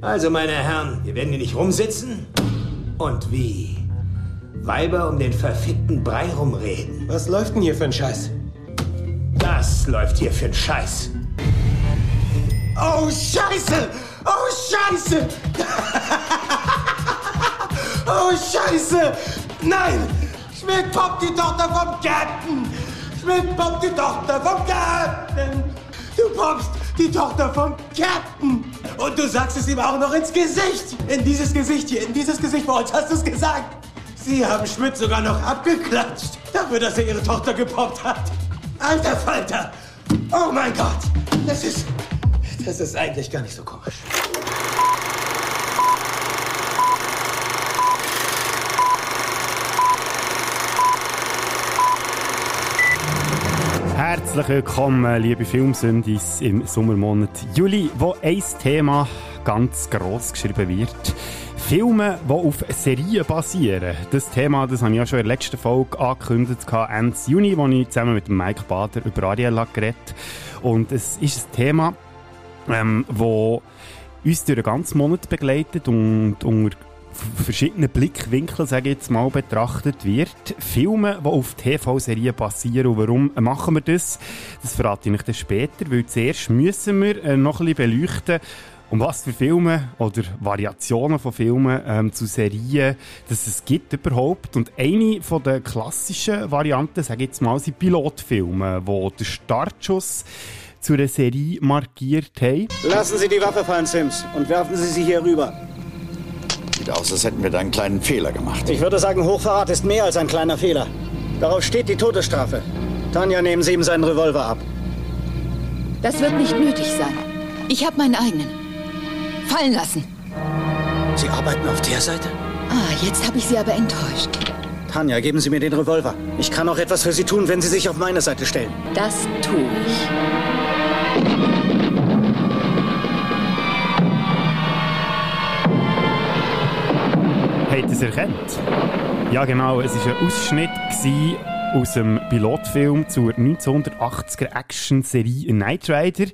Also, meine Herren, wir werden hier nicht rumsitzen und wie Weiber um den verfickten Brei rumreden. Was läuft denn hier für ein Scheiß? Das läuft hier für ein Scheiß. Oh, Scheiße! Oh, Scheiße! oh, Scheiße! Nein! Schmidt poppt die Tochter vom Captain! Schmidt poppt die Tochter vom Captain! Du poppst die Tochter vom Captain! Und du sagst es ihm auch noch ins Gesicht! In dieses Gesicht hier, in dieses Gesicht vor uns hast du es gesagt! Sie haben Schmidt sogar noch abgeklatscht, dafür, dass er ihre Tochter gepoppt hat! Alter Falter! Oh mein Gott! Das ist. Das ist eigentlich gar nicht so komisch. Herzlich willkommen, liebe Filmsündis im Sommermonat Juli, wo ein Thema ganz gross geschrieben wird. Filme, die auf Serien basieren. Das Thema das habe ich ja schon in der letzten Folge angekündigt, Ende Juni, wo ich zusammen mit Mike Bader über Ariella geredet Und es ist ein Thema, ähm, wo uns durch den ganzen Monat begleitet und unter verschiedenen Blickwinkeln, sage ich jetzt mal, betrachtet wird. Filme, die auf TV-Serien basieren. Und warum machen wir das? Das verrate ich euch dann später, weil zuerst müssen wir äh, noch ein bisschen beleuchten, um was für Filme oder Variationen von Filmen ähm, zu Serien dass es gibt überhaupt. Und eine von der klassischen Varianten, sage ich jetzt mal, sind Pilotfilme, wo der Startschuss zu einer Serie markiert haben. Lassen Sie die Waffe fallen, Sims, und werfen Sie sie hier rüber. Sieht aus, als hätten wir da einen kleinen Fehler gemacht. Ich würde sagen, Hochverrat ist mehr als ein kleiner Fehler. Darauf steht die Todesstrafe. Tanja, nehmen Sie ihm seinen Revolver ab. Das wird nicht nötig sein. Ich habe meinen eigenen. Fallen lassen. Sie arbeiten auf der Seite? Ah, jetzt habe ich Sie aber enttäuscht. Tanja, geben Sie mir den Revolver. Ich kann auch etwas für Sie tun, wenn Sie sich auf meine Seite stellen. Das tue ich. Habt es erkannt? Ja, genau. Es war ein Ausschnitt aus dem Pilotfilm zur 1980er Action-Serie Knight Rider.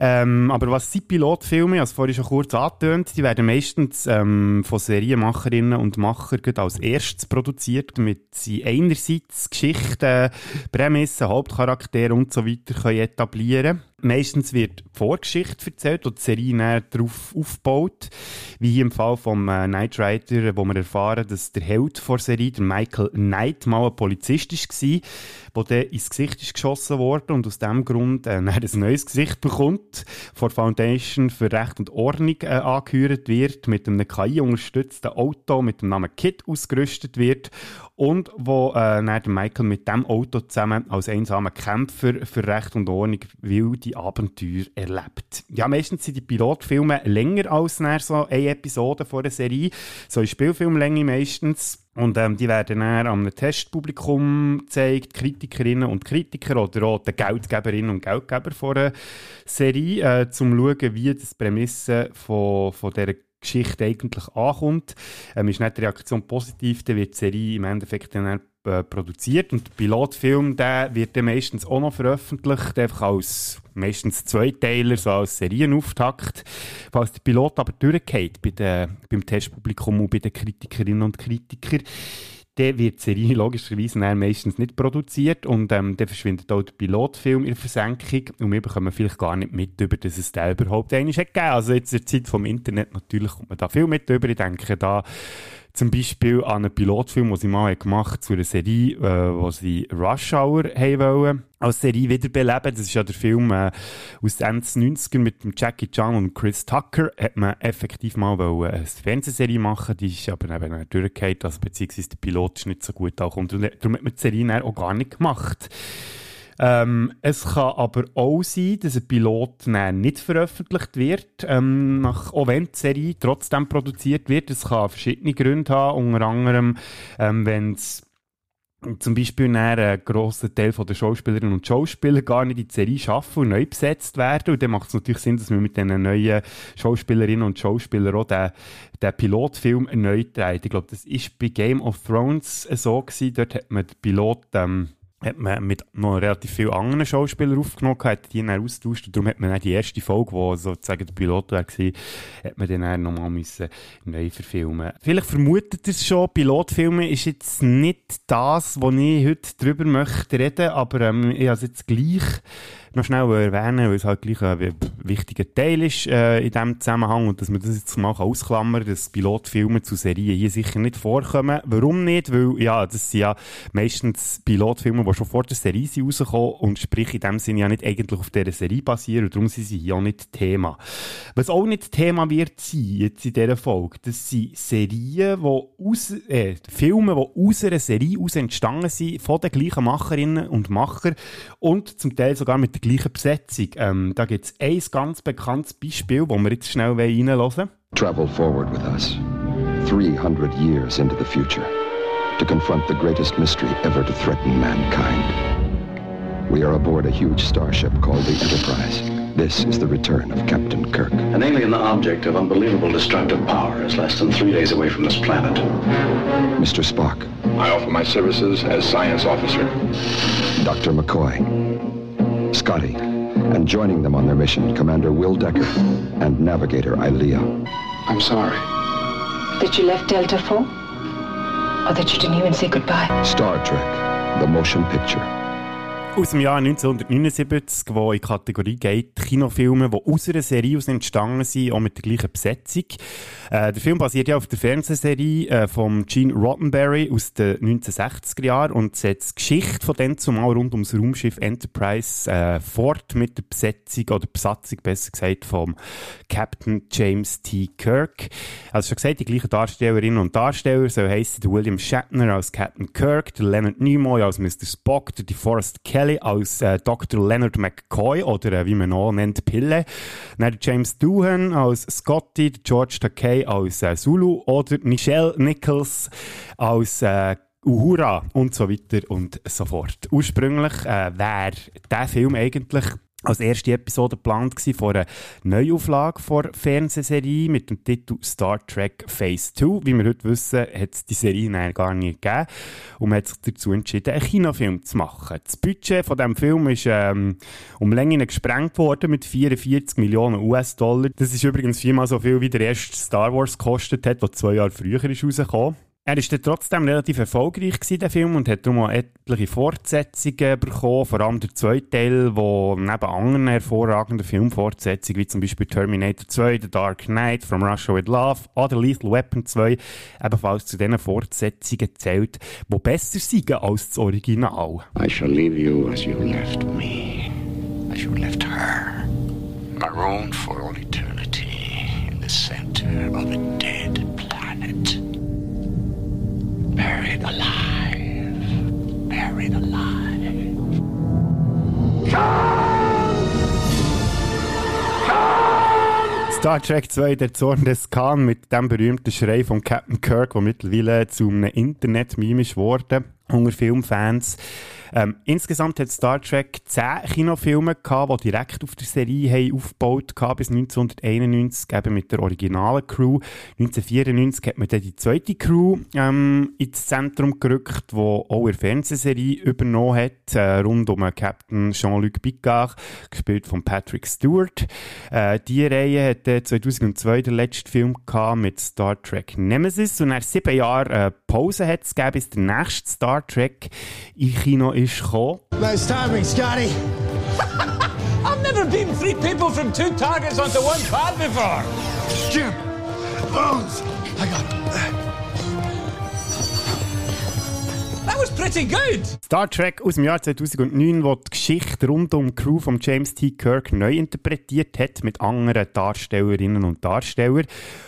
Ähm, aber was sind Pilotfilme? Ich habe es vorhin schon kurz angetönt. Die werden meistens ähm, von Serienmacherinnen und Machern als erstes produziert, damit sie einerseits Geschichten, Prämissen, Hauptcharaktere und so weiter können. Meistens wird die Vorgeschichte erzählt und die Serie darauf aufgebaut. Wie hier im Fall von äh, Knight Rider, wo wir erfahren, dass der Held der Serie, der Michael Knight, mal ein Polizist war, der ins Gesicht ist geschossen wurde und aus diesem Grund äh, ein neues Gesicht bekommt, vor Foundation für Recht und Ordnung äh, angehört wird, mit einem KI-unterstützten Auto mit dem Namen Kit ausgerüstet wird und wo äh, Michael mit dem Auto zusammen als einsamer Kämpfer für Recht und Ordnung wilde Abenteuer erlebt. Ja, meistens sind die Pilotfilme länger als so eine Episode von der Serie, so in Spielfilmlänge meistens. Und ähm, die werden dann an einem Testpublikum gezeigt, Kritikerinnen und Kritiker oder auch den Geldgeberinnen und Geldgeber von der Serie, äh, um zu schauen, wie das Prämisse von, von dieser Geschichte eigentlich ankommt. Ähm, ist nicht die Reaktion positiv, dann wird die Serie im Endeffekt dann äh, produziert und der Pilotfilm der wird dann meistens auch noch veröffentlicht, einfach als meistens Zweiteiler, so als Serienauftakt. Falls der Pilot aber durchgeht bei den, beim Testpublikum und bei den Kritikerinnen und Kritikern, dann wird die Serie logischerweise meistens nicht produziert und ähm, dann verschwindet auch der Pilotfilm in der Versenkung und wir bekommen vielleicht gar nicht mit, über dass es da überhaupt einen gegeben. Also jetzt in der Zeit vom Internet natürlich kommt man da viel mit über. Ich denke da zum Beispiel an einen Pilotfilm, den sie mal gemacht haben, zu einer Serie, äh, wo sie Rush Hour haben wollen, als Serie wiederbeleben. Das ist ja der Film äh, aus den Ende 90er mit dem Jackie Chan und Chris Tucker. Hat man effektiv mal wollen, eine Fernsehserie machen, die ist aber eben durchgefallen, also beziehungsweise der Pilot ist nicht so gut angekommen. Darum hat man die Serie auch gar nicht gemacht. Ähm, es kann aber auch sein, dass ein Pilot nicht veröffentlicht wird, ähm, nach, auch wenn die Serie trotzdem produziert wird. Es kann verschiedene Gründe haben, unter anderem, ähm, wenn es zum Beispiel ein grosser Teil der Schauspielerinnen und Schauspieler gar nicht in die Serie schaffen und neu besetzt werden. Und dann macht es natürlich Sinn, dass wir mit diesen neuen Schauspielerinnen und Schauspielern auch den, den Pilotfilm neu drehen. Ich glaube, das ist bei Game of Thrones so gewesen. Dort hat man den Pilot ähm, hat man mit noch relativ vielen anderen Schauspielern aufgenommen, hat die dann austauscht und darum hat man dann die erste Folge, wo sozusagen der Pilot war, hat man dann nochmal müssen neu verfilmen. Vielleicht vermutet ihr es schon, Pilotfilme ist jetzt nicht das, wo ich heute drüber möchte reden, aber ähm, ich habe es jetzt gleich noch schnell erwähnen, weil es halt gleich ein wichtiger Teil ist äh, in diesem Zusammenhang und dass man das jetzt mal ausklammern kann, dass Pilotfilme zu Serien hier sicher nicht vorkommen. Warum nicht? Weil, ja, das sind ja meistens Pilotfilme, die schon vor der Serie sind rausgekommen und sprich in dem Sinne ja nicht eigentlich auf dieser Serie basieren und darum sind sie auch nicht Thema. Was auch nicht Thema wird sein, jetzt in dieser Folge, das sind Serien, die aus, äh, Filme, die aus einer Serie aus entstanden sind, von den gleichen Macherinnen und Machern und zum Teil sogar mit der gleichen Besetzung. Ähm, da gibt es ein ganz bekanntes Beispiel, das wir jetzt schnell reinhören. Travel forward with us, 300 years into the future, to confront the greatest mystery ever to threaten mankind. We are aboard a huge starship called the Enterprise. This is the return of Captain Kirk. An alien object of unbelievable destructive power is less than three days away from this planet. Mr. Spock. I offer my services as science officer. Dr. McCoy. Scotty, and joining them on their mission, Commander Will Decker and Navigator Ilea. I'm sorry. That you left Delta 4? Or that you didn't even say goodbye? Star Trek, the motion picture. Aus dem Jahr 1979, wo in Kategorie geht, Kinofilme, die aus einer Serie aus entstanden sind, auch mit der gleichen Besetzung. Äh, der Film basiert ja auf der Fernsehserie äh, von Gene Roddenberry aus den 1960er Jahren und setzt die Geschichte von dem zumal rund ums Raumschiff Enterprise äh, fort mit der Besetzung oder Besatzung, besser gesagt, vom Captain James T. Kirk. Also schon gesagt, die gleichen Darstellerinnen und Darsteller, so heisst der William Shatner als Captain Kirk, der Leonard Nimoy als Mr. Spock, der DeForest Kelly als äh, Dr. Leonard McCoy oder äh, wie man ihn nennt, Pille, dann James Doohan als Scotty, George Takei als äh, Zulu oder Michelle Nichols als äh, Uhura und so weiter und so fort. Ursprünglich äh, wäre der Film eigentlich als erste Episode geplant von einer Neuauflage der Fernsehserie mit dem Titel Star Trek Phase 2. Wie wir heute wissen, hat es die Serie gar nicht gegeben und man hat sich dazu entschieden, einen Kinofilm zu machen. Das Budget von diesem Film ist ähm, um Länge gesprengt worden mit 44 Millionen US-Dollar. Das ist übrigens viermal so viel, wie der erste Star Wars gekostet hat, der zwei Jahre früher ist rausgekommen. Er dann trotzdem relativ erfolgreich, gewesen, der Film, und hat darum auch etliche Fortsetzungen bekommen, vor allem der zweite Teil, wo neben anderen hervorragenden Filmfortsetzungen, wie zum Beispiel Terminator 2, The Dark Knight, From Russia With Love oder Lethal Weapon 2, ebenfalls zu diesen Fortsetzungen zählt, die besser sind als das Original. I shall leave you as you left me, as you left her, marooned for all eternity in the center of a dead. Buried alive. Buried alive. Star Trek 2, der Zorn des Khan, mit dem berühmten Schrei von Captain Kirk, der mittlerweile zu einem Internet-Meme ist geworden, unter Filmfans. Ähm, insgesamt hat Star Trek 10 Kinofilme gehabt, die direkt auf der Serie haben aufgebaut haben, bis 1991, eben mit der originalen Crew. 1994 hat man dann die zweite Crew ähm, ins Zentrum gerückt, wo auch eine Fernsehserie übernommen hat, äh, rund um Captain Jean-Luc Picard, gespielt von Patrick Stewart. Äh, die Reihe hatte 2002 den letzten Film gehabt mit Star Trek Nemesis und nach sieben Jahren äh, Pause hat es bis der nächste Star Trek im Kino ist gekommen. Nice timing, Scotty. I've never beaten three people from two targets onto one pad before. Jim, Bones, I got uh, That was pretty good. Star Trek aus dem Jahr 2009, wo die Geschichte rund um die Crew von James T. Kirk neu interpretiert hat mit anderen Darstellerinnen und Darstellern.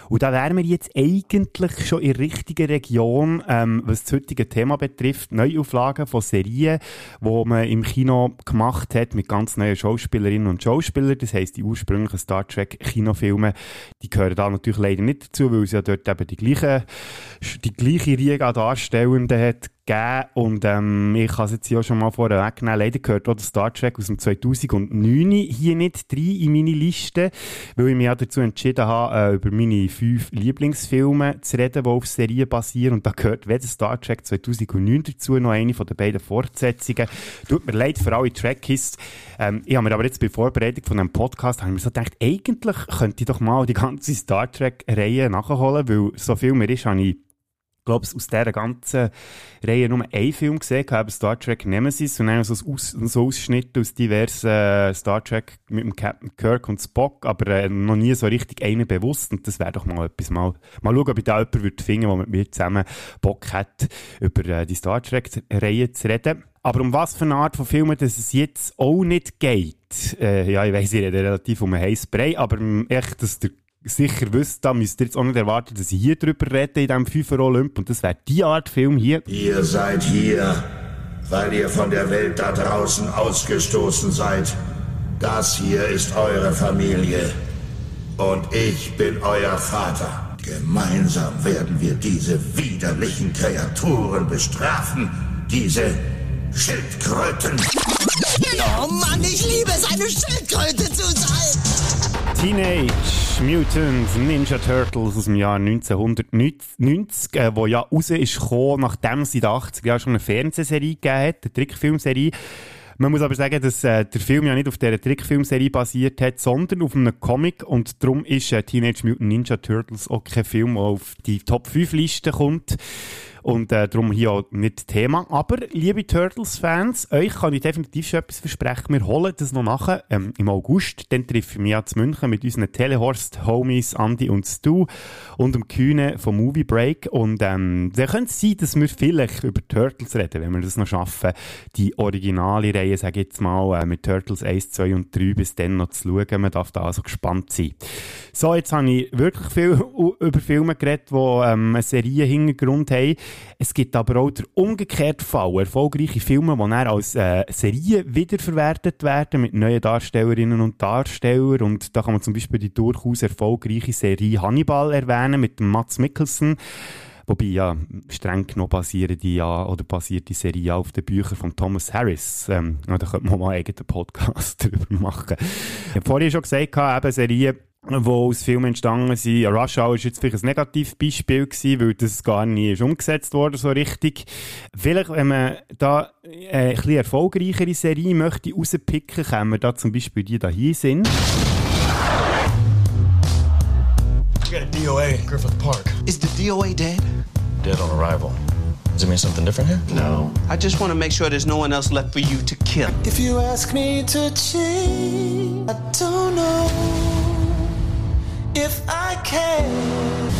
Und da wären wir jetzt eigentlich schon in der richtigen Region, ähm, was das heutige Thema betrifft. Neuauflagen von Serien, die man im Kino gemacht hat mit ganz neuen Schauspielerinnen und Schauspielern. Das heisst, die ursprünglichen Star Trek Kinofilme, die gehören da natürlich leider nicht dazu, weil es ja dort eben die gleichen die gleiche Riege an Darstellenden hat gegeben und ähm, ich kann es jetzt hier schon mal vorher wegnehmen. Leider gehört auch der Star Trek aus dem 2009 hier nicht rein in meine Liste, weil ich mich ja dazu entschieden habe, äh, über meine fünf Lieblingsfilme zu reden, die auf Serien basieren und da gehört weder Star Trek 2009 dazu, noch eine von den beiden Fortsetzungen. Tut mir leid für alle Trekkies. Ähm, ich habe mir aber jetzt bei Vorbereitung von einem Podcast habe ich mir so gedacht, eigentlich könnte ich doch mal die ganze Star Trek-Reihe nachholen, weil so viel mehr ist, habe ich glaube aus dieser ganzen Reihe nur einen Film gesehen, eben Star Trek Nemesis und dann so, Aus so Ausschnitte aus diversen äh, Star Trek mit dem Captain Kirk und Spock, aber äh, noch nie so richtig einen bewusst und das wäre doch mal etwas, mal, mal schauen, ob ich da jemanden würde finden der mit mir zusammen Bock hat, über äh, die Star Trek Reihe zu reden. Aber um was für eine Art von Filmen dass es jetzt auch nicht geht, äh, ja, ich weiss, ich rede relativ um einen heißen Brei, aber echt, dass der sicher wisst, da müsst ihr jetzt auch nicht erwarten, dass ich hier drüber rede in diesem FIFA Olymp und das wäre die Art Film hier. Ihr seid hier, weil ihr von der Welt da draußen ausgestoßen seid. Das hier ist eure Familie und ich bin euer Vater. Gemeinsam werden wir diese widerlichen Kreaturen bestrafen, diese Schildkröten. Oh Mann, ich liebe es, eine Schildkröte zu sein. Teenage Mutant Ninja Turtles aus dem Jahr 1990, äh, wo ja raus ist gekommen, nachdem es in den 80er Jahren schon eine Fernsehserie gegeben hat, eine Trickfilmserie. Man muss aber sagen, dass äh, der Film ja nicht auf dieser Trickfilmserie basiert hat, sondern auf einem Comic und darum ist äh, Teenage Mutant Ninja Turtles auch kein Film, der auf die Top 5 Liste kommt. Und äh, darum hier auch nicht Thema. Aber, liebe Turtles-Fans, euch kann ich definitiv schon etwas versprechen. Wir holen das noch nachher ähm, im August. Dann treffe ich mich ja zu München mit unseren Telehorst-Homies Andy und Stu und dem Kühne vom Movie Break. Und ähm, dann könnte es sein, dass wir vielleicht über Turtles reden, wenn wir das noch schaffen. Die originale Reihe, sage ich jetzt mal, äh, mit Turtles 1, 2 und 3 bis dann noch zu schauen. Man darf da also gespannt sein. So, jetzt habe ich wirklich viel über Filme geredet, die ähm, einen Serienhintergrund haben. Es gibt aber auch den umgekehrten Fall. Erfolgreiche Filme, die dann als äh, Serie wiederverwertet werden mit neuen Darstellerinnen und Darstellern. Und da kann man zum Beispiel die durchaus erfolgreiche Serie Hannibal erwähnen mit Mats Mikkelsen. Wobei ja streng genommen basieren die ja, oder basiert die Serie auf den Büchern von Thomas Harris. Ähm, da könnte man mal einen eigenen Podcast darüber machen. Ich habe vorhin schon gesagt, eben Serien die aus Filmen entstanden sind. Rush Hour war jetzt vielleicht ein Negativbeispiel gewesen, weil das gar nicht ist umgesetzt wurde so richtig. Vielleicht, wenn man da äh, eine etwas erfolgreichere Serie möchte rauspicken, können wir da zum Beispiel die da hier sind. We got a DOA in Griffith Park. Is the DOA dead? Dead on arrival. Does it mean something different here? No. I just want to make sure there's no one else left for you to kill. If you ask me to change, I don't know if I can.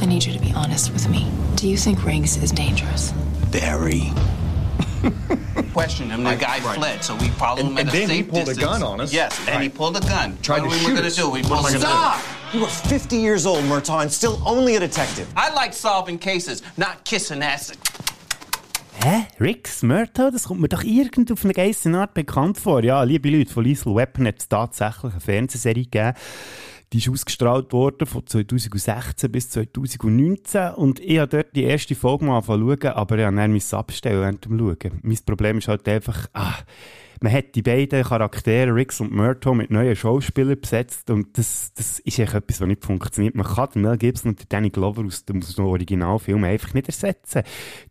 I need you to be honest with me. Do you think Riggs is dangerous? Very. Question him. The guy fled, so we followed him And- at and a then he safe pulled a distance. gun on us. Yes, and he pulled a gun. Tried what to we shoot were gonna us. do? We What pulled I a gonna stop. You are 50 years old, Murtaugh, and still only a detective. I like solving cases, not kissing ass. Hä? Rix Murtaugh? Das kommt mir doch irgend auf eine geisse Art bekannt vor. Ja, liebe Leute, von Liesl Weapon hat es tatsächlich eine Fernsehserie gegeben. Die ist ausgestrahlt worden von 2016 bis 2019 und ich habe dort die erste Folge mal angefangen aber ich habe dann abstellen während dem Schauen. Mein Problem ist halt einfach, ah, man hat die beiden Charaktere, Riggs und Murtaugh, mit neuen Schauspielern besetzt und das, das ist echt etwas, was nicht funktioniert. Man kann den Mel Gibson und den Danny Glover aus dem, Originalfilm einfach nicht ersetzen.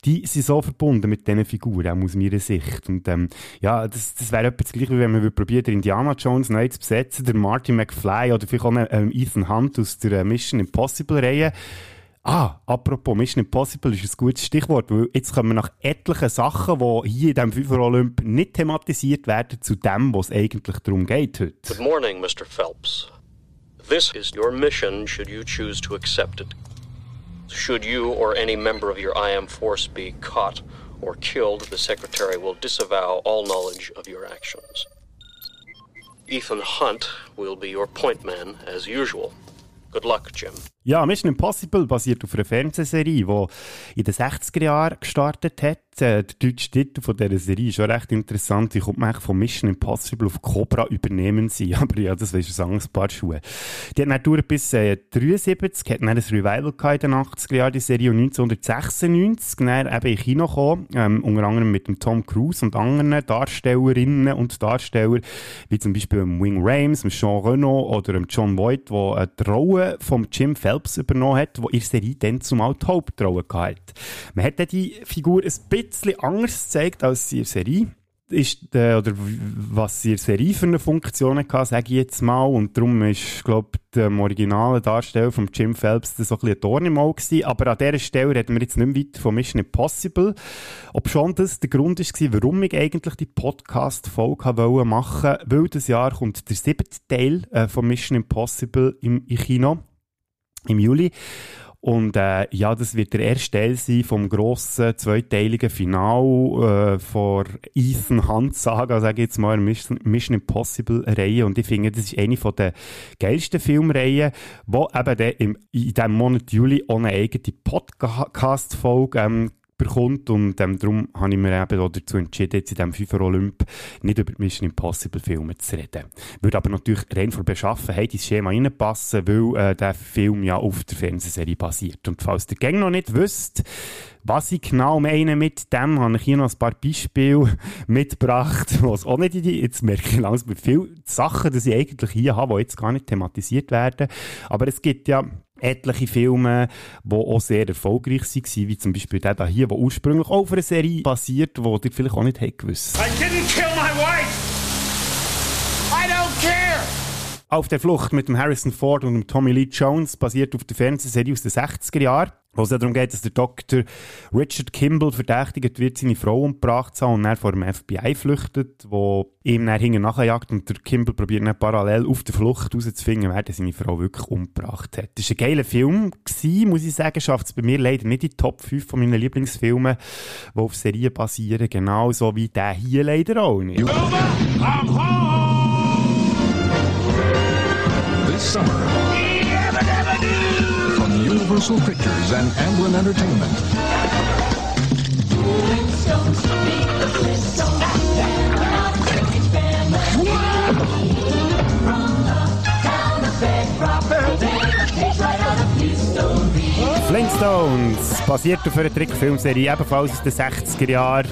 Die sind so verbunden mit diesen Figuren, auch aus meiner Sicht. Und ähm, ja, das, das wäre etwas gleich, wie wenn man probiert, Indiana Jones neu zu besetzen, der Marty McFly oder vielleicht auch einen, ähm, Ethan Hunt aus der äh, Mission Impossible-Reihe. Ah, apropos Mission Impossible ist ein gutes Stichwort, weil jetzt kommen wir nach etlichen Sachen, die hier in diesem FIFA Olymp nicht thematisiert werden, zu dem, was es eigentlich darum geht heute. Good morning, Mr. Phelps. This is your mission should you choose to accept it. Should you or any member of your IM force be caught or killed, the Secretary will disavow all knowledge of your actions. Ethan Hunt will be your point man as usual. Good luck, Jim. Ja, Mission Impossible basiert auf einer Fernsehserie, die in den 60er Jahren gestartet hat. Äh, der deutsche Titel von dieser Serie ist schon recht interessant. Ich komme von Mission Impossible auf Cobra übernehmen sie. Aber ja, das ist ein anderes Paar Schuhe. Die hat dann bis äh, 73, hat dann ein Revival in den 80er Jahren, die Serie, und 1996 dann eben in Kino ähm, unter anderem mit dem Tom Cruise und anderen Darstellerinnen und Darstellern, wie zum Beispiel Wing Rames, Sean Renault oder John Voight, der äh, die Rolle von Jim Phelps Phelps übernommen hat, wo in der Serie dann zumal die Hauptrolle hatte. Man hat die Figur ein bisschen anders gezeigt als in der Serie ist, äh, oder was sie in der Serie für eine Funktion hatte, sage ich jetzt mal. Und darum ist, glaube ich, der originale Darsteller von Jim Phelps so ein bisschen ein Dorn im Auge gewesen. Aber an dieser Stelle reden wir jetzt nicht mehr weiter von Mission Impossible. Ob schon das der Grund war, warum ich eigentlich die Podcast-Folge machen wollte, weil das Jahr kommt der siebte Teil äh, von Mission Impossible im, im Kino im Juli. Und äh, ja, das wird der erste Teil sein vom grossen zweiteiligen Final äh, von Ethan Hunt Saga, sage ich jetzt mal, Mission, Mission Impossible Reihe. Und ich finde, das ist eine von der geilsten Filmreihen, wo eben im, in diesem Monat Juli eine eigene Podcast-Folge ähm, bekommt und ähm, darum habe ich mir eben dazu entschieden, jetzt in diesem FIFA Olymp nicht über die Mission Impossible Filme zu reden. Würde aber natürlich rein von Beschaffenheit ins Schema reinpassen, weil äh, der Film ja auf der Fernsehserie basiert. Und falls der Gang noch nicht wisst, was ich genau meine mit dem, habe ich hier noch ein paar Beispiele mitgebracht, was auch nicht in die, jetzt merke ich langsam viele Sachen, die ich eigentlich hier habe, die jetzt gar nicht thematisiert werden. Aber es gibt ja etliche Filme, die auch sehr erfolgreich waren, wie zum Beispiel der hier, der ursprünglich auch auf einer Serie basiert, die ihr vielleicht auch nicht gewusst I didn't kill my wife! Auf der Flucht mit dem Harrison Ford und dem Tommy Lee Jones basiert auf der Fernsehserie aus den 60er Jahren wo es darum geht, dass der Dr. Richard Kimball verdächtigt wird, seine Frau umgebracht zu haben und er vor dem FBI flüchtet, wo ihm dann hinten nachjagt und der Kimball probiert dann parallel auf der Flucht herauszufinden, wer seine Frau wirklich umgebracht hat. Das war ein geiler Film, gewesen, muss ich sagen, schafft es bei mir leider nicht in die Top 5 von meinen Lieblingsfilmen, die auf Serien basieren, genauso wie der hier leider auch nicht. This summer, Universal Pictures and Amblin Entertainment. Flintstones basiert auf einer Trickfilmserie, ebenfalls aus den 60er Jahren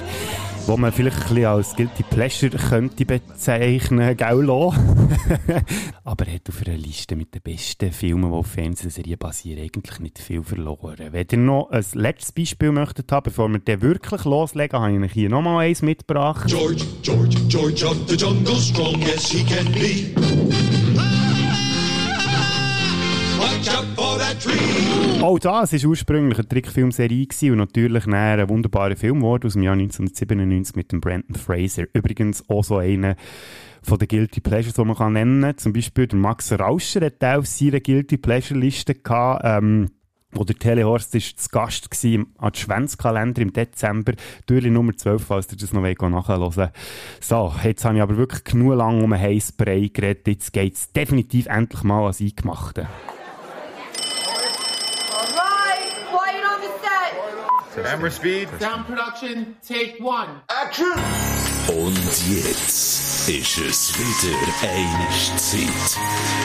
wo man vielleicht ein bisschen als Guilty Pleasure könnte bezeichnen, gell, Aber er hat auf einer Liste mit den besten Filmen, die auf Fernsehserien basieren, eigentlich nicht viel verloren. Wenn ihr noch ein letztes Beispiel möchtet haben, bevor wir den wirklich loslegen, habe ich euch hier nochmal eins mitgebracht. George, George, George of the jungle, strong as he can be. Auch das war ursprünglich eine Trickfilmserie und natürlich ein wunderbarer Film geworden aus dem Jahr 1997 mit dem Brandon Fraser. Übrigens auch so einer von den Guilty Pleasures, die man kann nennen kann. Zum Beispiel der Max Rauscher hat auf seiner Guilty Pleasure Liste gehabt, ähm, wo der Telehorst ist zu Gast war im Adventskalender im Dezember, Türli Nummer 12, falls ihr das noch nachhören wollt. So, jetzt habe ich aber wirklich genug lang um einen Heißbrei geredet. Jetzt geht es definitiv endlich mal ans Eingemachte. Camera speed. Sound production, take one. Action! Und jetzt ist es wieder eine Zeit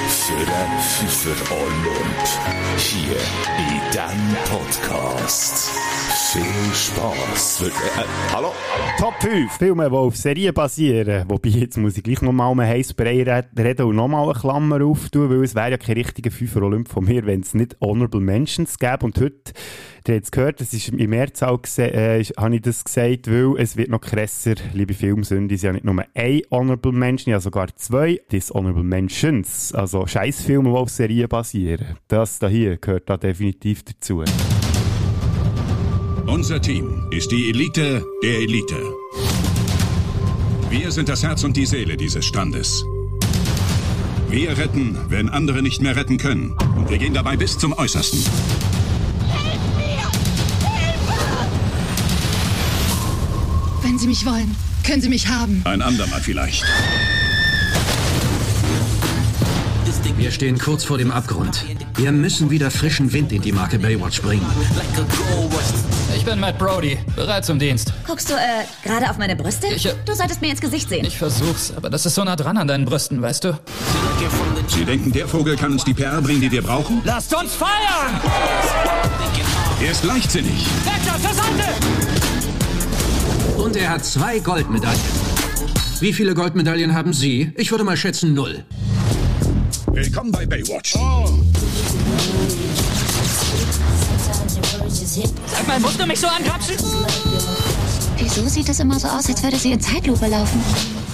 für ein Pfeffer Olymp. Hier in diesem Podcast. Viel Spass. Äh, hallo? Top 5 Filme, die auf Serien basieren. Wobei, jetzt muss ich gleich nochmal um einen Heißbrei reden und nochmal eine Klammer auftun, weil es wäre ja kein richtiger Pfeffer Olymp von mir, wenn es nicht Honorable Mentions gäbe. Und heute Ihr habt es gehört, das ist im Mehrzahl äh, habe ich das gesagt, weil es wird noch krasser, liebe Filmsünde, es ist ja nicht nur ein Honorable Mention, ja sogar zwei Dishonorable Mentions, also Scheißfilme, die auf Serien basieren. Das da hier gehört da definitiv dazu. Unser Team ist die Elite der Elite. Wir sind das Herz und die Seele dieses Standes. Wir retten, wenn andere nicht mehr retten können. Und wir gehen dabei bis zum Äußersten. Wenn Sie mich wollen, können Sie mich haben. Ein andermal vielleicht. Wir stehen kurz vor dem Abgrund. Wir müssen wieder frischen Wind in die Marke Baywatch bringen. Ich bin Matt Brody, bereit zum Dienst. Guckst du, äh, gerade auf meine Brüste? Ich, äh, du solltest mir ins Gesicht sehen. Ich versuch's, aber das ist so nah dran an deinen Brüsten, weißt du? Sie denken, der Vogel kann uns die PR bringen, die wir brauchen? Lasst uns feiern! Er ist leichtsinnig. Thatcher, zur Seite! Und er hat zwei Goldmedaillen. Wie viele Goldmedaillen haben Sie? Ich würde mal schätzen null. Willkommen bei Baywatch. Sag mal, musst du mich so angrapschen? Wieso sieht es immer so aus, als würde sie in Zeitlupe laufen?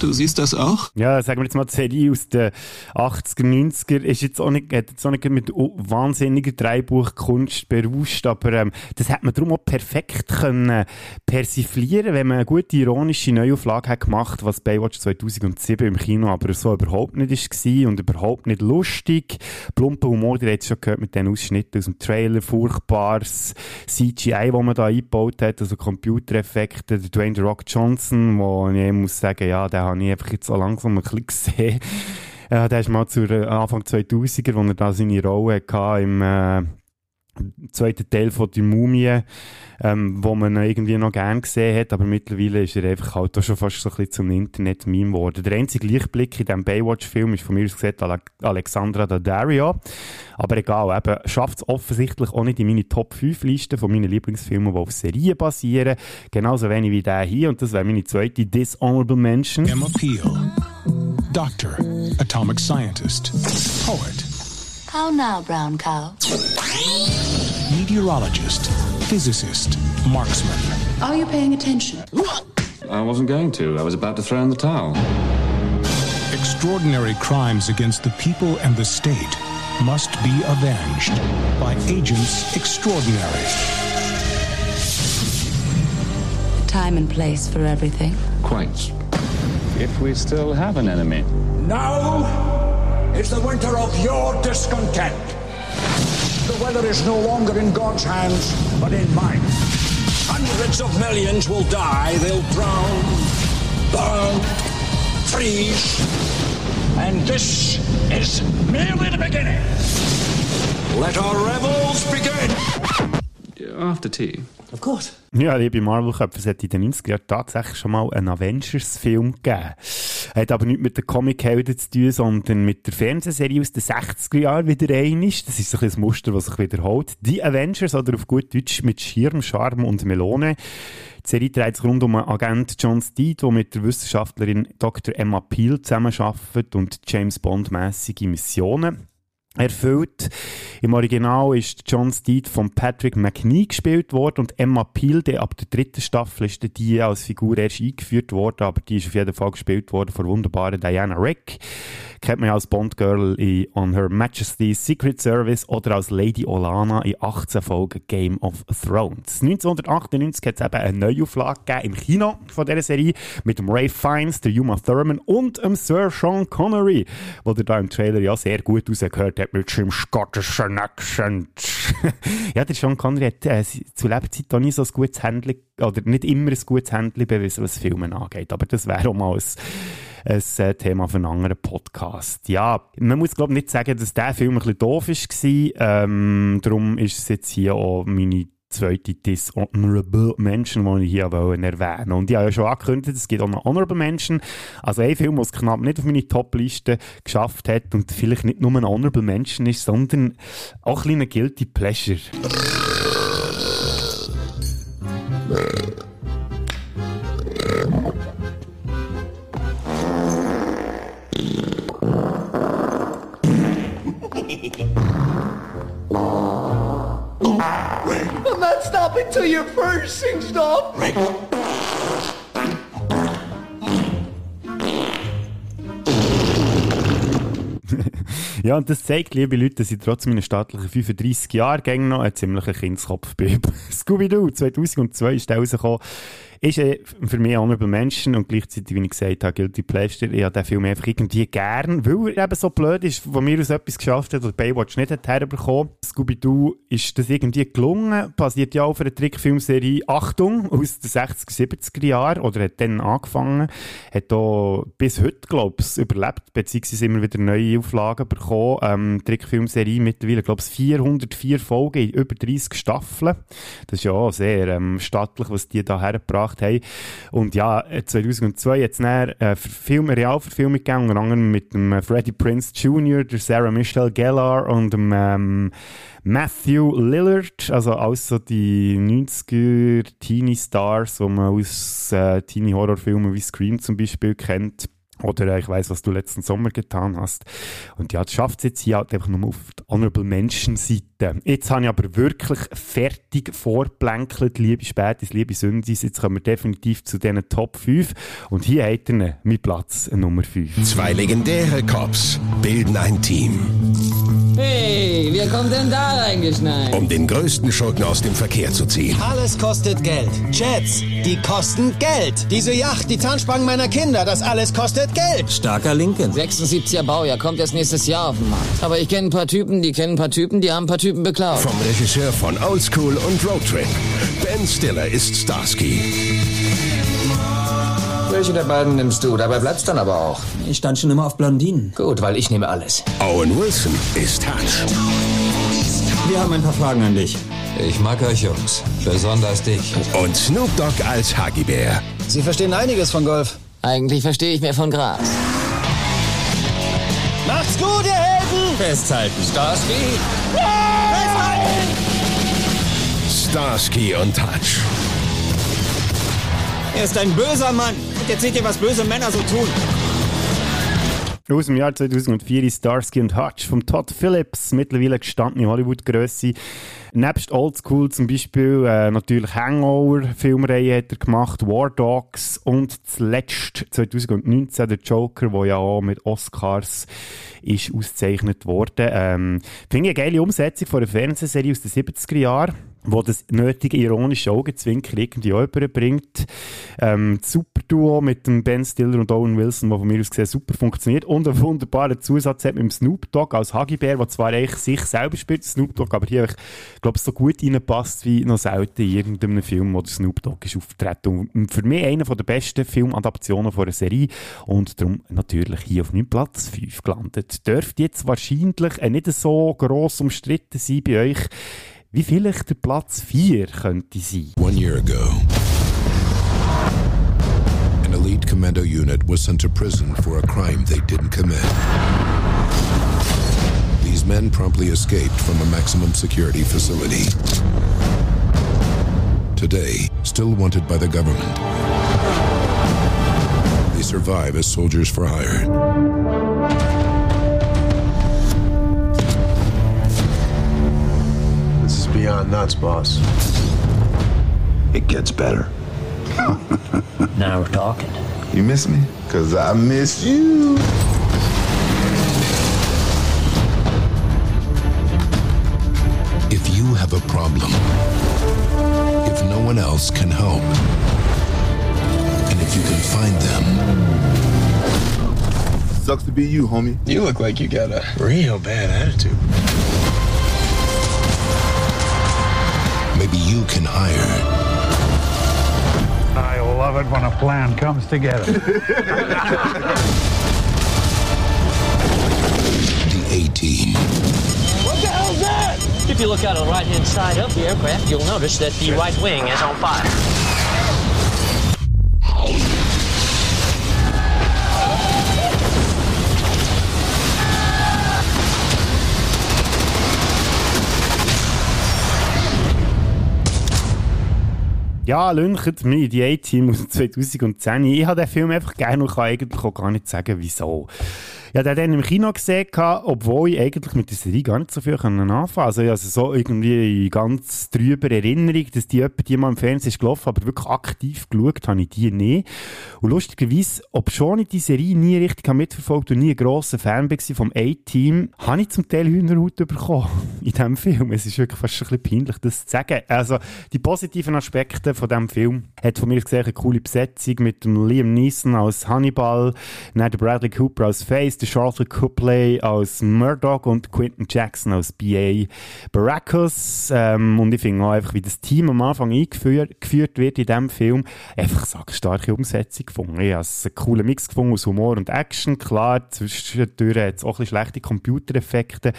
Du siehst das auch? Ja, sagen wir jetzt mal, die Serie aus den 80er, 90er ist jetzt auch nicht, hat jetzt auch nicht mit wahnsinniger Dreibuchkunst berauscht, aber ähm, das hat man darum auch perfekt können persiflieren, wenn man eine gute ironische Neuauflage hat gemacht, was Baywatch 2007 im Kino aber so überhaupt nicht war und überhaupt nicht lustig. Plumper Humor, ihr habt es schon gehört mit den Ausschnitten aus dem Trailer, furchtbares CGI, das man da eingebaut hat, also Computereffekte, der Dwayne Rock Johnson, wo ich muss sagen, ja, der habe ich einfach jetzt so langsam ein bisschen gesehen. Ja, der ist mal zu Anfang 2000er, wo er da seine Rolle hatte im äh, zweiten Teil von «Die Mumie», ähm, wo man irgendwie noch gern gesehen hat, aber mittlerweile ist er einfach halt auch schon fast so ein bisschen zum Internet-Meme geworden. Der einzige Lichtblick in diesem Baywatch-Film ist von mir aus gesagt Ale Alexandra Daddario. Aber egal, eben, schafft es offensichtlich auch nicht in meine Top-5-Liste von meinen Lieblingsfilmen, die auf Serien basieren. Genauso wenig wie der hier, und das wäre meine zweite Dishonorable Mention. Emma Peel. Doctor, atomic scientist, poet, How now, brown cow? meteorologist, physicist, marksman. Are you paying attention? I wasn't going to. I was about to throw in the towel. Extraordinary crimes against the people and the state must be avenged by agents extraordinary. Time and place for everything. Quite. If we still have an enemy. Now is the winter of your discontent. The weather is no longer in God's hands, but in mine. Hundreds of millions will die. They'll drown, burn, freeze. And this is merely the beginning. Let our revels begin. After tea. Of course. Ja, liebe Marvel-Köpfe, es hat in den 90er Jahren tatsächlich schon mal einen Avengers-Film gegeben. Hat aber nichts mit den Comic-Helden zu tun, sondern mit der Fernsehserie aus den 60er Jahren wieder einisch. Das ist so ein Muster, das sich wiederholt. Die Avengers, oder auf gut Deutsch mit Schirm, Charme und Melone. Die Serie dreht sich rund um einen Agent John Steed, der mit der Wissenschaftlerin Dr. Emma Peel zusammenarbeitet und James Bond-mässige Missionen erfüllt. Im Original ist John Steed von Patrick McNee gespielt worden und Emma Peel, die ab der dritten Staffel ist die als Figur erst eingeführt worden, aber die ist auf jeden Fall gespielt worden von der wunderbaren Diana Rick. Kennt man ja als Bond-Girl in On Her Majesty's Secret Service oder als Lady Olana in 18 Folgen Game of Thrones. 1998 hat es eben eine Neuauflage gegeben im Kino von dieser Serie mit dem Ray Fiennes, der Uma Thurman und dem Sir Sean Connery, wo der da im Trailer ja sehr gut rausgehört hat mit seinem schottischen Accent. ja, der Sean Connery hat äh, zu Lebzeit auch nie so ein gutes Handling, oder nicht immer ein gutes Handling bewiesen, was Filme angeht. Aber das wäre auch mal ein ein äh, Thema für einen anderen Podcast. Ja, man muss glaube ich nicht sagen, dass der Film ein bisschen doof war. Ähm, darum ist es jetzt hier auch meine zweite Dishonorable Mention, die ich hier erwähnen wollte. Und ich habe ja schon angekündigt, es gibt auch noch Honorable Mention. Also ein Film, der es knapp nicht auf meine Top-Liste geschafft hat und vielleicht nicht nur ein Honorable Mention ist, sondern auch ein kleiner Guilty Pleasure. I'm not stopping till you're first singed off. Ja, und das zeigt, liebe Leute, dass ich trotz meiner staatlichen 35 Jahre gäng noch ein ziemlicher Kindskopf bin. Scooby-Doo 2002 ist rausgekommen. Ist äh, für mich Honorable Menschen und gleichzeitig, wie ich gesagt habe, Guilty Pleasure. Ich habe den Film einfach irgendwie gern, weil er eben so blöd ist, von mir aus etwas geschafft hat, was Baywatch nicht hat herbekommen. Scooby-Doo ist das irgendwie gelungen, basiert ja auf einer Trickfilmserie Achtung aus den 60er, 70er Jahren oder hat dann angefangen, hat da bis heute, glaube ich, überlebt, beziehungsweise immer wieder neue Auflagen bekommen. Ähm, Trickfilmserie mittlerweile, glaube ich, 404 Folgen in über 30 Staffeln. Das ist ja auch sehr ähm, stattlich, was die da hergebracht haben. Und ja, 2002 hat es eine äh, Film, Realverfilmung gegeben, unter anderem mit dem äh, Freddie Prince Jr., der Sarah Michelle Gellar und dem ähm, Matthew Lillard, also alles so die 90er Teenie-Stars, die man aus äh, Teenie-Horrorfilmen wie Scream zum Beispiel kennt. Oder äh, ich weiß, was du letzten Sommer getan hast. Und ja, das schafft es jetzt hier halt einfach nur auf die Honorable Menschen Seite. Jetzt habe ich aber wirklich fertig vorplänkelt, liebe Spätis, liebe Sündis. Jetzt kommen wir definitiv zu diesen Top 5. Und hier hat er mit Platz Nummer 5. Zwei legendäre Cops bilden ein Team. Hey, wer kommt denn da reingeschneit? Um den größten Schurken aus dem Verkehr zu ziehen. Alles kostet Geld. Jets, die kosten Geld. Diese Yacht, die Zahnspangen meiner Kinder, das alles kostet Geld. Starker Lincoln. 76er Baujahr, kommt erst nächstes Jahr auf den Markt. Aber ich kenne ein paar Typen, die kennen ein paar Typen, die haben ein paar Typen beklaut. Vom Regisseur von Oldschool und Roadtrip. Ben Stiller ist Starsky. Welche der beiden nimmst du? Dabei bleibt's dann aber auch. Ich stand schon immer auf Blondinen. Gut, weil ich nehme alles. Owen Wilson ist Hutch. Wir haben ein paar Fragen an dich. Ich mag euch Jungs. Besonders dich. Und Snoop Dogg als Huggy Bear. Sie verstehen einiges von Golf. Eigentlich verstehe ich mehr von Gras. Macht's gut, ihr! Festhalten. Starsky. Starsky und Hutch. Er ist ein böser Mann. Und jetzt seht ihr, was böse Männer so tun. Aus dem Jahr 2004 ist Starsky und Hutch vom Todd Phillips, mittlerweile gestandene Hollywood-Grösse. Nebst Oldschool zum Beispiel äh, natürlich Hangover-Filmreihe hat er gemacht, War Dogs und zuletzt 2019 der Joker, der ja auch mit Oscars ist ausgezeichnet worden. Ähm, Finde ich eine geile Umsetzung von einer Fernsehserie aus den 70er Jahren wo das nötige ironische Augenzwinker irgendwie überbringt. Ähm, super Duo mit dem Ben Stiller und Owen Wilson, der von mir aus gesehen super funktioniert. Und einen wunderbaren Zusatz hat mit dem Snoop Dogg als Bear, der zwar eigentlich sich selber spielt, Snoop Dogg, aber hier, ich glaube, so gut reinpasst wie noch selten in irgendeinem Film, wo der Snoop Dogg ist auftreten. Und für mich einer der besten Filmadaptionen von einer Serie und darum natürlich hier auf meinem Platz 5 gelandet. Dürfte jetzt wahrscheinlich nicht so gross umstritten sein bei euch, wie vielleicht der Platz 4 könnte sein. One year ago, an elite commando unit was sent to prison for a crime they didn't commit. These men promptly escaped from a maximum security facility. Today, still wanted by the government, they survive as soldiers for hire. This is beyond nuts, boss. It gets better. now we're talking. You miss me? Because I miss you. If you have a problem, if no one else can help, and if you can find them, Sucks to be you, homie. You look like you got a real bad attitude. Maybe you can hire I love it when a plan comes together. the A team. What the hell's that? If you look out on the right-hand side of the aircraft, you'll notice that the right wing is on fire. Ja, lüncht mich die A-Team aus 2010. Ich habe den Film einfach gerne und kann eigentlich auch gar nicht sagen, wieso. Ja, den dann im Kino gesehen, obwohl ich eigentlich mit der Serie gar nicht so viel anfangen konnte. Also, ich also so irgendwie ganz drüber Erinnerung, dass die jemand die mal im Fernsehen ist gelaufen, aber wirklich aktiv geschaut habe ich die nie. Und lustigerweise, ob schon ich die Serie nie richtig mitverfolgt und nie ein grosser Fan war vom A-Team, habe ich zum Teil Hühnerhaut bekommen in diesem Film. Es ist wirklich fast ein bisschen peinlich, das zu sagen. Also, die positiven Aspekte von diesem Film hat von mir gesehen eine coole Besetzung mit dem Liam Neeson als Hannibal, dann Bradley Cooper als Face, der Charlotte Copley als Murdoch und Quentin Jackson als B.A. Baracus. Ähm, und ich finde auch einfach, wie das Team am Anfang eingeführt geführt wird in diesem Film, einfach eine starke Umsetzung gefunden. Ich habe einen coolen Mix gefunden aus Humor und Action. Klar, zwischendurch hat es auch ein bisschen schlechte Computereffekte.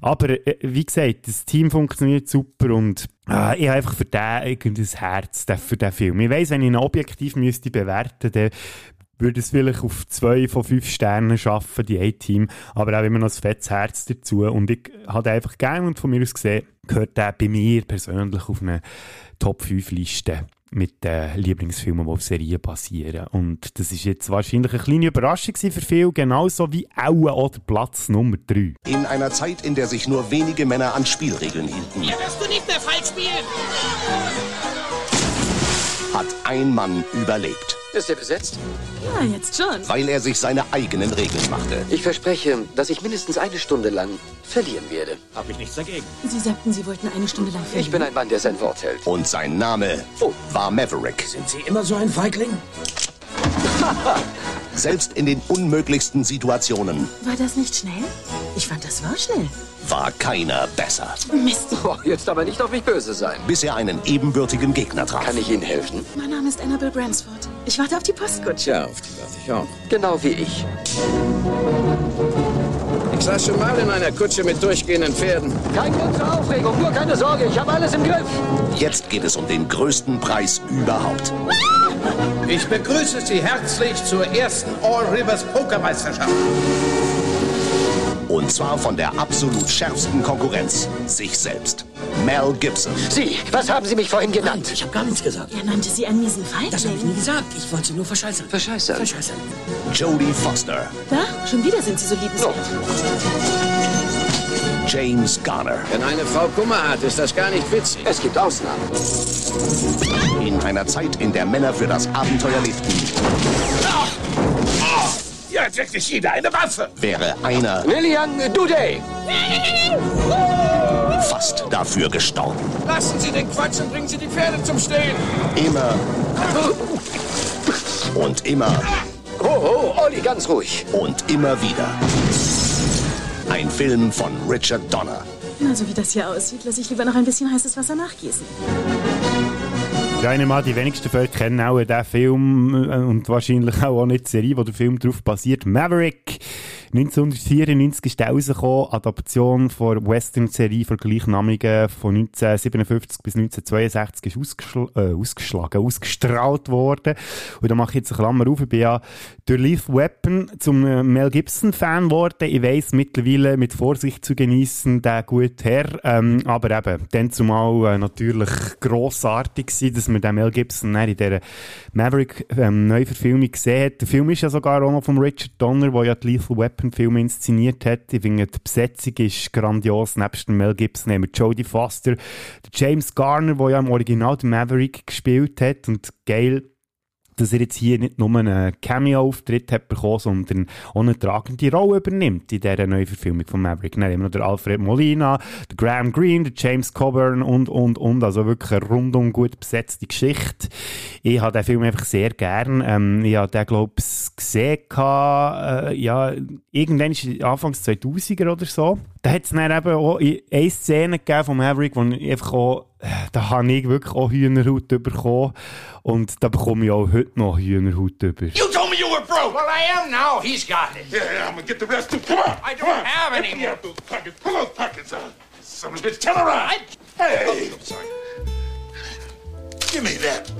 Aber äh, wie gesagt, das Team funktioniert super und äh, ich habe einfach für den irgendwie ein Herz für den Film. Ich weiss, wenn ich ihn objektiv müsste bewerten müsste, würde es vielleicht auf zwei von fünf Sternen schaffen, die A-Team, aber auch immer noch ein fettes Herz dazu. Und ich habe einfach gerne und von mir aus gesehen, gehört der bei mir persönlich auf eine Top 5 Liste mit den Lieblingsfilmen, die auf Serien basieren. Und das ist jetzt wahrscheinlich eine kleine Überraschung für viele, genauso wie auch oder Platz Nummer 3. In einer Zeit, in der sich nur wenige Männer an Spielregeln hielten. Hier wirst du nicht mehr falsch spielen! Hat ein Mann überlebt. Ist er besetzt? Ja, jetzt schon. Weil er sich seine eigenen Regeln machte. Ich verspreche, dass ich mindestens eine Stunde lang verlieren werde. Hab ich nichts dagegen. Sie sagten, Sie wollten eine Stunde lang verlieren. Ich bin ein Mann, der sein Wort hält. Und sein Name oh. war Maverick. Sind Sie immer so ein Feigling? Selbst in den unmöglichsten Situationen. War das nicht schnell? Ich fand, das war schnell. War keiner besser. Mist. Oh, jetzt aber nicht auf mich böse sein. Bis er einen ebenbürtigen Gegner traf. Kann ich Ihnen helfen? Mein Name ist Annabelle Bransford. Ich warte auf die Postkutsche. Ja, auf die warte ich auch. Genau wie ich. Ich saß schon mal in einer Kutsche mit durchgehenden Pferden. Kein Grund zur Aufregung, nur keine Sorge, ich habe alles im Griff. Jetzt geht es um den größten Preis überhaupt. Ich begrüße Sie herzlich zur ersten All Rivers Pokermeisterschaft. Und zwar von der absolut schärfsten Konkurrenz, sich selbst. Mel Gibson. Sie, was haben Sie mich vorhin genannt? Ich habe gar nichts gesagt. Er nannte Sie einen miesen Feigling. Das habe ich nie gesagt. Ich wollte Sie nur verscheißern. Verscheißern? Verscheißern. Jodie Foster. Da? Schon wieder sind Sie so liebenswert. Oh. James Garner. Wenn eine Frau Kummer hat, ist das gar nicht witzig. Es gibt Ausnahmen. In einer Zeit, in der Männer für das Abenteuer lebten. Oh. Hier hat wirklich jeder eine Waffe. Wäre einer... Lilian Duday. Fast dafür gestorben. Lassen Sie den Quatsch und bringen Sie die Pferde zum Stehen. Immer. Und immer. Oh, oh, Olli, ganz ruhig. Und immer wieder. Ein Film von Richard Donner. Na, so wie das hier aussieht, lasse ich lieber noch ein bisschen heißes Wasser nachgießen. Ja, ich an, die wenigsten Völker kennen auch diesen Film äh, und wahrscheinlich auch nicht die Serie, wo der Film darauf basiert. Maverick. 1994 ist rausgekommen, Adaption von Western-Serie von gleichnamigen von 1957 bis 1962 ist ausgeschl äh, ausgeschlagen, ausgestrahlt worden. Und da mache ich jetzt eine Klammer auf. Ich bin ja durch Leaf Weapon zum äh, Mel Gibson-Fan geworden. Ich weiss mittlerweile mit Vorsicht zu genießen, der gut Herr. Ähm, aber eben, dann zumal äh, natürlich grossartig gewesen, dass man den Mel Gibson in dieser Maverick-Neuverfilmung ähm, gesehen hat. Der Film ist ja sogar auch noch von Richard Donner, der ja die Lethal Weapon Weapon-Film inszeniert hat. Ich finde, die Besetzung ist grandios. Nebst dem Mel Gibson haben wir Jodie Foster, James Garner, der ja im Original den Maverick gespielt hat. Und geil, dass er jetzt hier nicht nur einen Cameo-Auftritt hat bekommen, sondern auch eine tragende Rolle übernimmt in dieser neuen Verfilmung von Maverick. Dann haben wir noch den Alfred Molina, den Graham Greene, den James Coburn und, und, und. Also wirklich eine rundum gut besetzte Geschichte. Ich habe den Film einfach sehr gern. Ähm, ich habe den, glaube ich, gesehen, äh, ja, irgendwann ist Anfangs 2000er oder so. Da hat es dann eben auch eine Szene gegeben von Maverick, wo ich einfach auch da habe ich wirklich auch Hühnerhaut bekommen. Und da bekomme ich auch heute noch Hühnerhaut über. You told me you were broke! Well, I am now. He's got it. Yeah, yeah, I'm gonna get the rest too. Come on! I don't on. have any more. those pockets. Pull those pockets out. Son of a bitch, tell her I... Hey! Oh, I'm sorry. Give me that.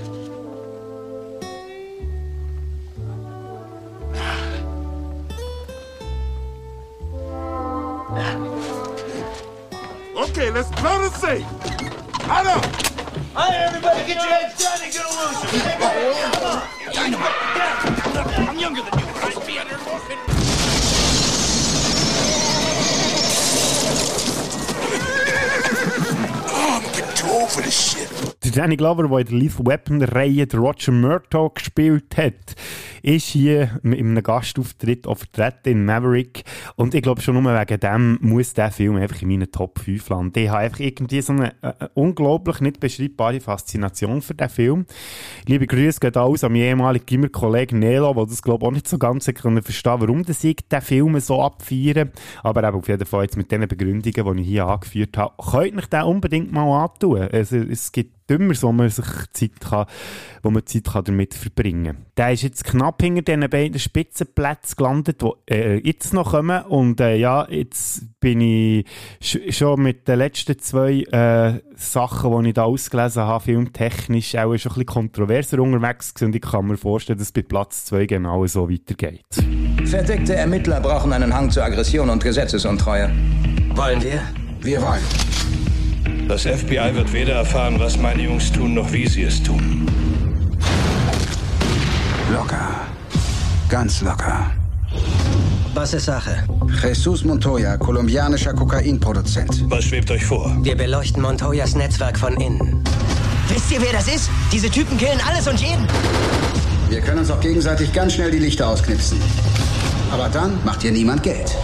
Okay, let's blow the safe. I know. Hi, everybody. Get your heads down and get a loose. Come on. Dynamite. I'm younger than you, but I'd be under Der Danny Glover, der in der Lethal Weapon-Reihe Roger Murtaugh gespielt hat, ist hier in einem Gastauftritt auch vertreten in Maverick. Und ich glaube schon nur wegen dem muss der Film einfach in meinen Top 5 landen. Ich habe einfach irgendwie so eine, äh, unglaublich nicht beschreibbare Faszination für den Film. Liebe Grüße geht aus an meinen ehemaligen Gimmer-Kollegen Nelo, der das glaube ich auch nicht so ganz können verstehen warum das ich den Film so abfeiern. Aber eben auf jeden Fall jetzt mit den Begründungen, die ich hier angeführt habe, könnt ihr den unbedingt mal antun. Also, es gibt dümmer, wo man sich Zeit kann, wo man Zeit kann damit verbringen kann. Der ist jetzt knapp hinter diesen beiden Spitzenplätzen gelandet, die äh, jetzt noch kommen. Und äh, ja, jetzt bin ich sch schon mit den letzten zwei äh, Sachen, die ich da ausgelesen habe, filmtechnisch auch schon ein bisschen kontroverser unterwegs gewesen. Und ich kann mir vorstellen, dass bei Platz 2 genau so weitergeht. Verdeckte Ermittler brauchen einen Hang zur Aggression und Gesetzesuntreue. Wollen wir? Wir wollen. Das FBI wird weder erfahren, was meine Jungs tun, noch wie sie es tun. Locker. Ganz locker. Was ist Sache? Jesus Montoya, kolumbianischer Kokainproduzent. Was schwebt euch vor? Wir beleuchten Montoyas Netzwerk von innen. Wisst ihr, wer das ist? Diese Typen killen alles und jeden. Wir können uns auch gegenseitig ganz schnell die Lichter ausknipsen. Aber dann macht hier niemand Geld.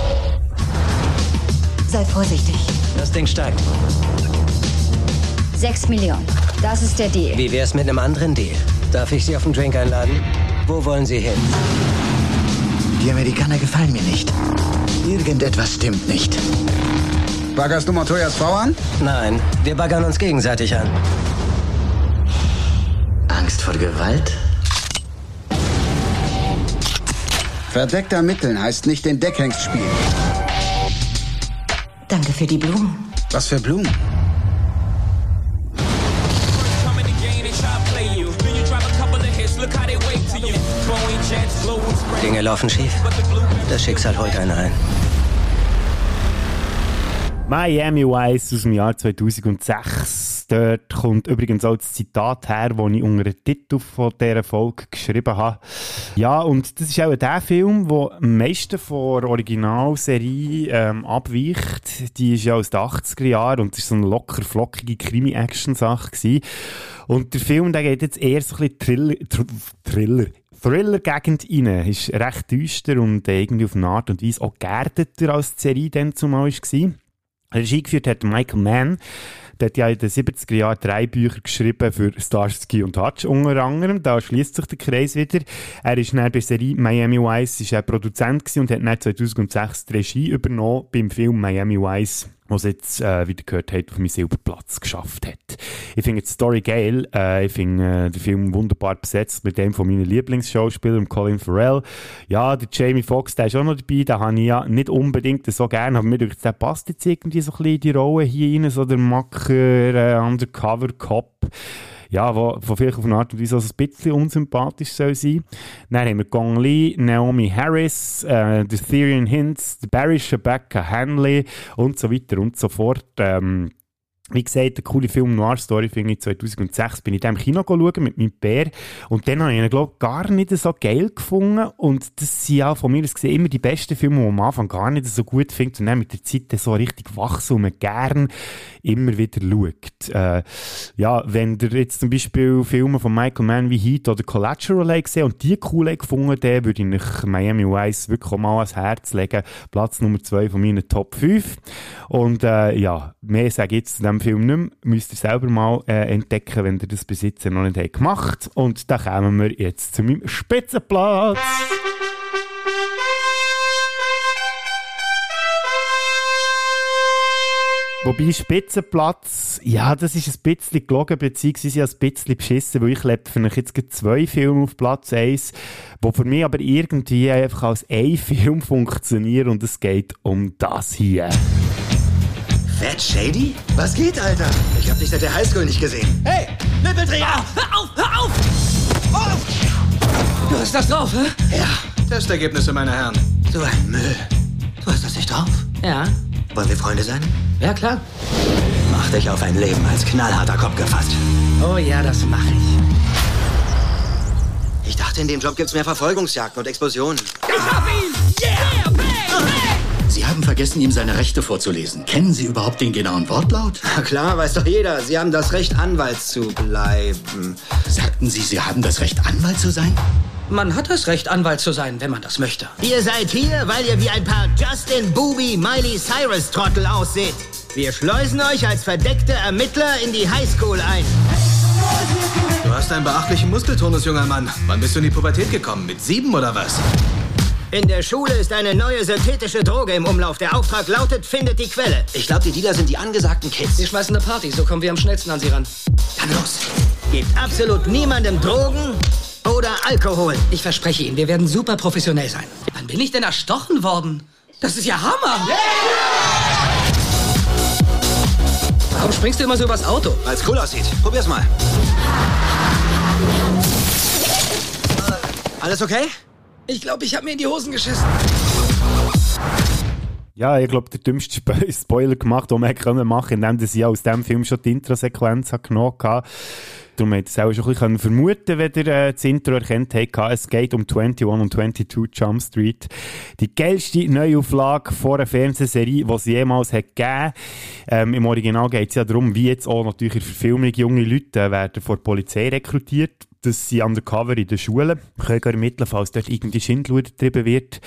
Sei vorsichtig. Das Ding steigt. Sechs Millionen. Das ist der Deal. Wie wär's mit einem anderen Deal? Darf ich Sie auf einen Drink einladen? Wo wollen Sie hin? Die Amerikaner gefallen mir nicht. Irgendetwas stimmt nicht. Baggerst du Montoyas Frau an? Nein, wir baggern uns gegenseitig an. Angst vor Gewalt? Verdeckt ermitteln heißt nicht den Deckhengst spielen. Danke für die Blumen. Was für Blumen? Dinge laufen schief. Das Schicksal holt einen ein. Miami Vice aus dem Jahr 2006. Dort kommt übrigens auch das Zitat her, das ich unter den Titel von dieser Folge geschrieben habe. Ja, und das ist auch der Film, der am meisten von der Originalserie ähm, abweicht. Die ist ja aus den 80er Jahren und es war so eine locker flockige Krimi-Action-Sache. Und der Film, der geht jetzt eher so ein bisschen Thriller, Thr Thriller Thriller-Gegend rein. Ist recht düster und äh, irgendwie auf eine Art und Weise auch geerdeter als die Serie dann zumal war. Regie geführt hat Michael Mann. Der hat ja in den 70er Jahren drei Bücher geschrieben für Starsky und Hutch unter anderem. Da schließt sich der Kreis wieder. Er ist dann bei der Serie Miami Vice ist er Produzent und hat dann 2006 die Regie übernommen beim Film Miami Vice was jetzt, äh, wie ihr gehört habt, auf meinen Silberplatz geschafft hat. Ich finde die Story geil. Äh, ich finde äh, den Film wunderbar besetzt mit dem von meinen Lieblingsschauspielern, Colin Farrell. Ja, der Jamie Foxx, der ist auch noch dabei. Den habe ich ja nicht unbedingt so gerne, aber mir denkt, der passt jetzt irgendwie so ein bisschen in die Rolle hier rein, so der Macker, äh, Undercover-Cop ja, wo, wo vielleicht auf eine Art und Weise also ein bisschen unsympathisch soll sein. Dann haben wir Gong Li, Naomi Harris, äh, der Therian Hinz, Barry Rebecca Hanley und so weiter und so fort. Ähm, wie gesagt, eine coole Film Noir Story finde ich 2006 bin ich da im Kino schauen mit meinem Bär und dann habe ich ihn glaube gar nicht so geil gefunden und das sind ja von mir aus gesehen immer die besten Filme, die am Anfang gar nicht so gut findet und dann mit der Zeit so richtig wachsen und man gern immer wieder schaut. Äh, ja, wenn ihr jetzt zum Beispiel Filme von Michael Mann wie Heat oder Collateral gesehen und die cool gefunden, dann würde ich Miami Vice wirklich auch mal ans Herz legen. Platz Nummer 2 von meinen Top 5 und äh, ja, mehr sage ich jetzt zu dem Film nicht mehr. Müsst ihr selber mal äh, entdecken, wenn ihr das jetzt noch nicht habt gemacht Und da kommen wir jetzt zu meinem Spitzenplatz. Wobei Spitzenplatz, ja, das ist ein bisschen gelogen, beziehungsweise ein bisschen beschissen, weil ich lebe euch jetzt zwei Filme auf Platz 1, die für mich aber irgendwie einfach als ein Film funktionieren und es geht um das hier. Fat Shady? Was geht, Alter? Ich hab dich seit der Highschool nicht gesehen. Hey, Nippelträger! Hör auf, hör auf! Auf! Du hast das drauf, hä? Ja, Testergebnisse, meine Herren. So ein Müll. Du hast das nicht drauf? Ja. Wollen wir Freunde sein? Ja, klar. Mach dich auf ein Leben als knallharter Kopf gefasst. Oh ja, das mache ich. Ich dachte, in dem Job gibt's mehr Verfolgungsjagden und Explosionen. Ich hab ihn! Yeah! Sie haben vergessen, ihm seine Rechte vorzulesen. Kennen Sie überhaupt den genauen Wortlaut? Na klar, weiß doch jeder. Sie haben das Recht, Anwalt zu bleiben. Sagten Sie, Sie haben das Recht, Anwalt zu sein? Man hat das Recht, Anwalt zu sein, wenn man das möchte. Ihr seid hier, weil ihr wie ein paar Justin Booby Miley Cyrus Trottel ausseht. Wir schleusen euch als verdeckte Ermittler in die Highschool ein. Du hast einen beachtlichen Muskeltonus, junger Mann. Wann bist du in die Pubertät gekommen? Mit sieben oder was? In der Schule ist eine neue synthetische Droge im Umlauf. Der Auftrag lautet, findet die Quelle. Ich glaube, die Dealer sind die angesagten Kids. Wir schmeißen eine Party, so kommen wir am schnellsten an sie ran. Dann los. Gebt absolut niemandem Drogen oder Alkohol. Ich verspreche Ihnen, wir werden super professionell sein. Wann bin ich denn erstochen worden? Das ist ja Hammer! Warum springst du immer so übers Auto? Weil es cool aussieht. Probier's mal. Alles okay? Ich glaube, ich habe mir in die Hosen geschissen. Ja, ich glaube, der dümmste Spo- Spoiler gemacht, den man können machen indem sie aus dem Film schon die Intro-Sequenz genommen hat. Darum hätte ich es auch schon ein bisschen vermuten wenn ihr äh, das Intro erkennt habt. Es geht um 21 und 22 Jump Street. Die geilste Neuauflage vor einer Fernsehserie, die es jemals hat gegeben ähm, Im Original geht es ja darum, wie jetzt auch natürlich in Verfilmung junge Leute äh, werden vor der Polizei rekrutiert dass sie undercover in der Schule können ermitteln, falls dort irgendwie Schindluder getrieben wird.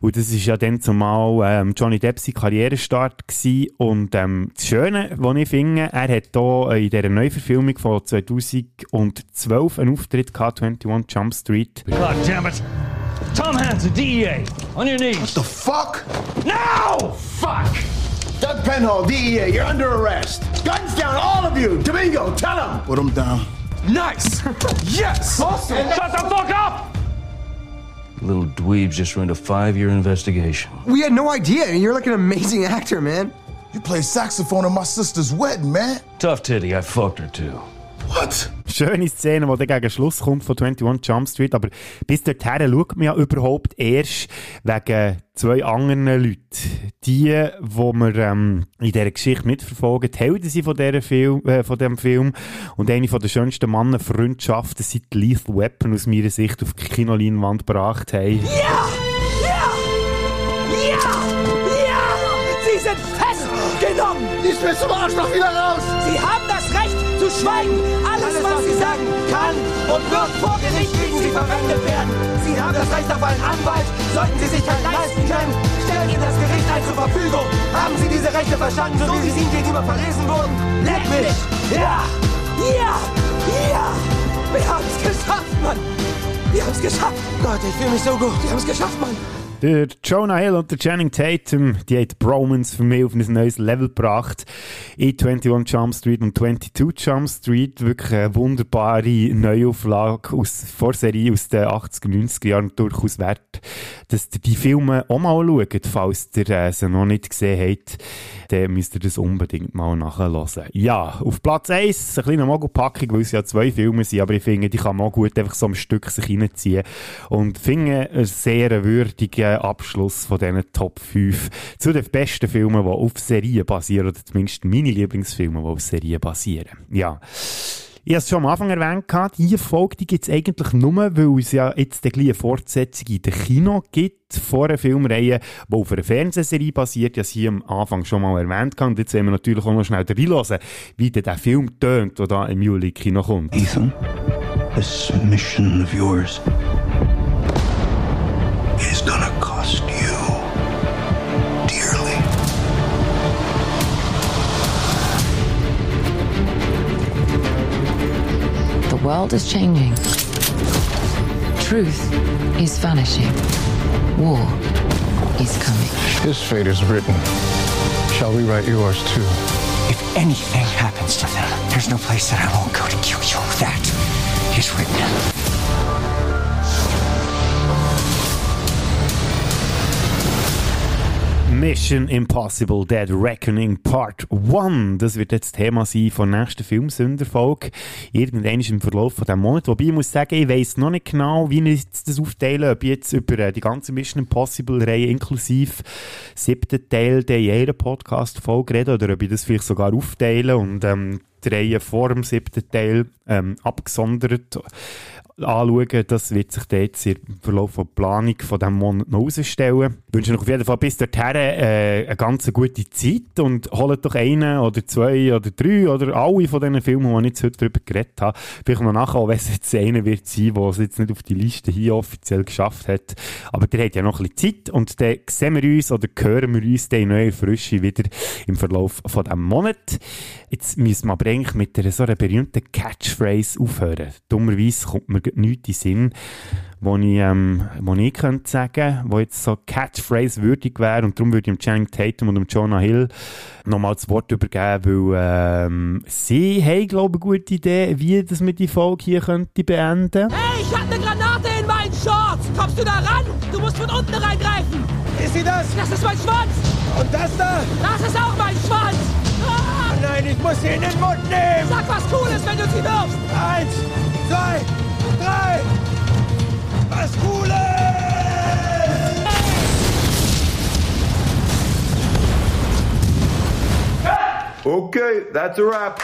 Und das ist ja dann zumal ähm, Johnny Depp sein Karrierestart gewesen. Und ähm, das Schöne, was ich finde, er hat hier in dieser Neuverfilmung von 2012 einen Auftritt gehabt, 21 Jump Street. God damn it. Tom Hansen, DEA. On your knees. What the fuck? Now! Fuck! Doug Penhall, DEA, you're under arrest. Guns down, all of you. Domingo, tell him. Put him down. Nice! yes! Awesome! Shut the fuck up! Little dweebs just ruined a five-year investigation. We had no idea. You're like an amazing actor, man. You play saxophone at my sister's wedding, man. Tough titty, I fucked her too. What? Schöne Szene, die dann gegen Schluss kommt von 21 Jump Street, aber bis dorthin schaut man ja überhaupt erst wegen zwei anderen Leuten. Die, wo wir ähm, in dieser Geschichte mitverfolgen, die Helden sind von, dieser Film, äh, von diesem Film und eine von der schönsten Mannenfreundschaften die Lethal Weapon aus meiner Sicht auf die Kinoleinwand gebracht haben. Ja! Ja! Ja! Ja! Sie sind festgenommen! Ich bin zum Arschloch wieder raus! Sie haben das Recht zu schweigen! Sagen, kann und wird vor Gericht gegen Sie verwendet werden! Sie haben das Recht auf einen Anwalt! Sollten Sie sich keinen leisten können, stellen Ihnen das Gericht ein zur Verfügung! Haben Sie diese Rechte verstanden, so wie sie Ihnen gegenüber verlesen wurden? Leck mich! Ja! Ja! Ja! Wir haben es geschafft, Mann! Wir haben es geschafft! Gott, ich fühle mich so gut! Wir haben es geschafft, Mann! Der Jonah Hill und der Channing Tatum, die haben die Bromance für mich auf ein neues Level gebracht. In 21 Jump Street und 22 Jump Street. Wirklich eine wunderbare Neuauflage aus Vorserie aus den 80er, 90er Jahren. Durchaus wert, dass ihr die Filme auch mal schaut. Falls ihr äh, sie noch nicht gesehen habt, dann müsst ihr das unbedingt mal nachhören. Ja, auf Platz 1 eine kleine Mogelpackung, weil es ja zwei Filme sind, aber ich finde, die kann man auch gut einfach so ein Stück sich reinziehen. Und finde sehr würdigen Abschluss von diesen Top 5 zu den besten Filmen, die auf Serien basieren, oder zumindest meine Lieblingsfilme, die auf Serien basieren. Ja. Ich habe es schon am Anfang erwähnt, diese Folge gibt es eigentlich nur, weil es ja jetzt eine kleine Fortsetzung in der Kino gibt, vor einer Filmreihe, die auf einer Fernsehserie basiert, die ich hier am Anfang schon mal erwähnt habe. Und jetzt wollen wir natürlich auch noch schnell reinhören, wie der Film tönt, der da im Juli Kino kommt. Ethan, this mission of yours world is changing. Truth is vanishing. War is coming. His fate is written. Shall we write yours too? If anything happens to them, there's no place that I won't go to kill you. That is written. Mission Impossible Dead Reckoning Part 1. Das wird jetzt Thema sein von der nächsten Filmsünderfolge. Irgendwann ist im Verlauf von diesem Monat. Wobei ich muss sagen, ich weiss noch nicht genau, wie ich das aufteile. Ob ich jetzt über äh, die ganze Mission Impossible Reihe inklusive siebten Teil der jeder Podcast-Folge rede oder ob ich das vielleicht sogar aufteile und ähm, die Reihe vor dem siebten Teil ähm, abgesondert anschauen. Das wird sich jetzt im Verlauf der Planung von diesem Monat noch herausstellen. Ich wünsche euch auf jeden Fall bis dorthin äh, eine ganz gute Zeit und holt doch einen oder zwei oder drei oder alle von diesen Filmen, die ich jetzt heute darüber geredet habe. Vielleicht noch nachher, wenn es jetzt einer wird sein, der es jetzt nicht auf die Liste hier offiziell geschafft hat. Aber der hat ja noch ein bisschen Zeit und dann sehen wir uns oder hören wir uns dann neue Frische wieder im Verlauf von diesem Monat. Jetzt müssen wir aber eigentlich mit einer so einer berühmten Catchphrase aufhören. Dummerweise kommt mir nichts in Sinn, wo ich, ähm, wo ich könnte sagen, wo jetzt so Catchphrase würdig wäre und darum würde ich dem Channing Tatum und dem Jonah Hill nochmal das Wort übergeben, weil ähm, sie haben, glaube ich, eine gute Idee, wie das mit die Folge hier könnte beenden. Hey, ich habe eine Granate in meinen Shorts! Kommst du da ran? Du musst von unten reingreifen! Ist sie das? Das ist mein Schwanz! Und das da? Das ist auch mein Schwanz! Ah! Nein, ich muss sie in den Mund nehmen! Sag was Cooles, wenn du sie wirfst! Eins, zwei, Was! Okay, that's a wrap.